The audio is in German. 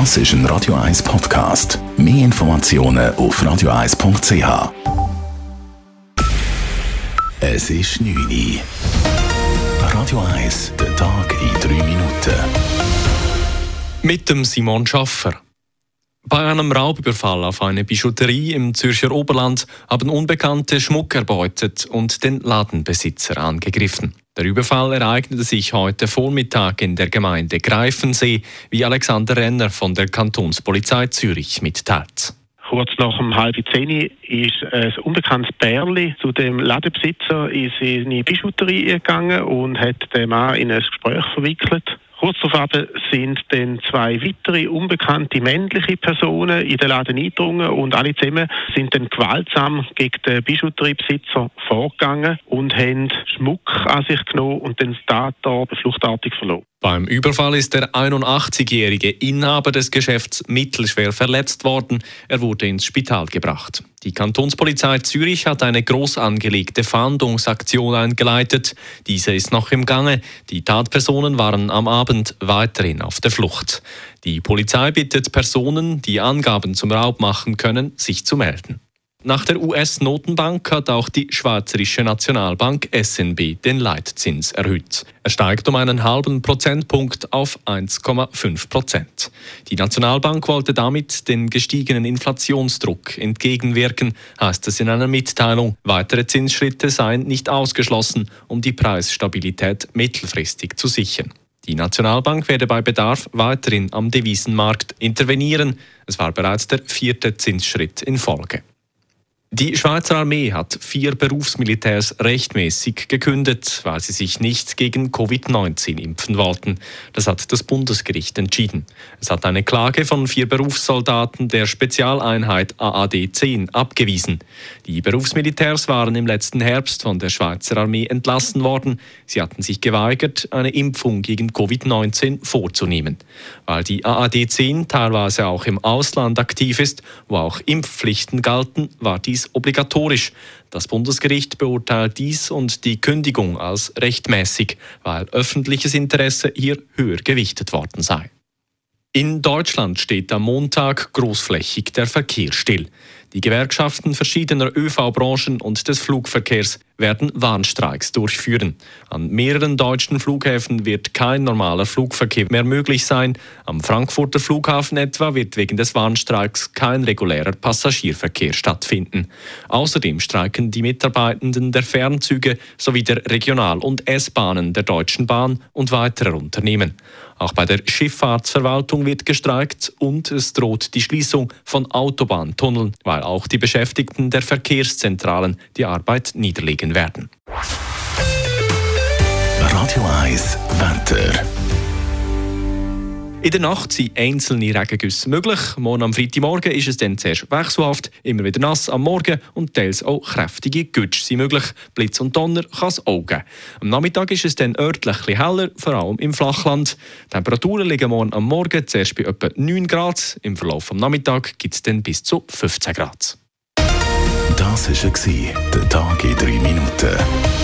Das ist ein Radio 1 Podcast. Mehr Informationen auf radio1.ch. Es ist 9 Uhr. Radio 1, der Tag in 3 Minuten. Mit dem Simon Schaffer. Bei einem Raubüberfall auf eine Bijouterie im Zürcher Oberland haben Unbekannte Schmuck erbeutet und den Ladenbesitzer angegriffen. Der Überfall ereignete sich heute Vormittag in der Gemeinde Greifensee, wie Alexander Renner von der Kantonspolizei Zürich mitteilt. Kurz nach um halb zehn ist ein unbekanntes Bärli zu dem Ladenbesitzer in seine Bijouterie gegangen und hat den Mann in ein Gespräch verwickelt. Kurz darauf sind dann zwei weitere unbekannte männliche Personen in den Laden eingedrungen und alle zusammen sind dann gewaltsam gegen den Bijouteriebesitzer vorgegangen und haben Schmuck an sich genommen und den Tatort fluchtartig verloren. Beim Überfall ist der 81-jährige Inhaber des Geschäfts mittelschwer verletzt worden. Er wurde ins Spital gebracht. Die Kantonspolizei Zürich hat eine groß angelegte Fahndungsaktion eingeleitet. Diese ist noch im Gange. Die Tatpersonen waren am Abend weiterhin auf der Flucht. Die Polizei bittet Personen, die Angaben zum Raub machen können, sich zu melden. Nach der US-Notenbank hat auch die Schweizerische Nationalbank SNB den Leitzins erhöht. Er steigt um einen halben Prozentpunkt auf 1,5 Prozent. Die Nationalbank wollte damit den gestiegenen Inflationsdruck entgegenwirken, heißt es in einer Mitteilung. Weitere Zinsschritte seien nicht ausgeschlossen, um die Preisstabilität mittelfristig zu sichern. Die Nationalbank werde bei Bedarf weiterhin am Devisenmarkt intervenieren. Es war bereits der vierte Zinsschritt in Folge. Die Schweizer Armee hat vier Berufsmilitärs rechtmäßig gekündigt, weil sie sich nicht gegen Covid-19 impfen wollten. Das hat das Bundesgericht entschieden. Es hat eine Klage von vier Berufssoldaten der Spezialeinheit AAD 10 abgewiesen. Die Berufsmilitärs waren im letzten Herbst von der Schweizer Armee entlassen worden. Sie hatten sich geweigert, eine Impfung gegen Covid-19 vorzunehmen. Weil die AAD 10 teilweise auch im Ausland aktiv ist, wo auch Impfpflichten galten, war dies obligatorisch. Das Bundesgericht beurteilt dies und die Kündigung als rechtmäßig, weil öffentliches Interesse hier höher gewichtet worden sei. In Deutschland steht am Montag großflächig der Verkehr still. Die Gewerkschaften verschiedener ÖV-Branchen und des Flugverkehrs werden Warnstreiks durchführen. An mehreren deutschen Flughäfen wird kein normaler Flugverkehr mehr möglich sein. Am Frankfurter Flughafen etwa wird wegen des Warnstreiks kein regulärer Passagierverkehr stattfinden. Außerdem streiken die Mitarbeitenden der Fernzüge sowie der Regional- und S-Bahnen der Deutschen Bahn und weiterer Unternehmen. Auch bei der Schifffahrtsverwaltung wird gestreikt und es droht die Schließung von Autobahntunneln, weil auch die Beschäftigten der Verkehrszentralen die Arbeit niederlegen werden. Radio 1 Wetter. In der Nacht sind einzelne Regengüsse möglich. Morgen am Freitagmorgen ist es dann zuerst wechselhaft, immer wieder nass am Morgen und teils auch kräftige Gütsch sind möglich. Blitz und Donner kann es auch geben. Am Nachmittag ist es dann örtlich heller, vor allem im Flachland. Die Temperaturen liegen morgen am Morgen zuerst bei etwa 9 Grad. Im Verlauf des Nachmittags gibt es dann bis zu 15 Grad. Das war der Tag in 3 Minuten.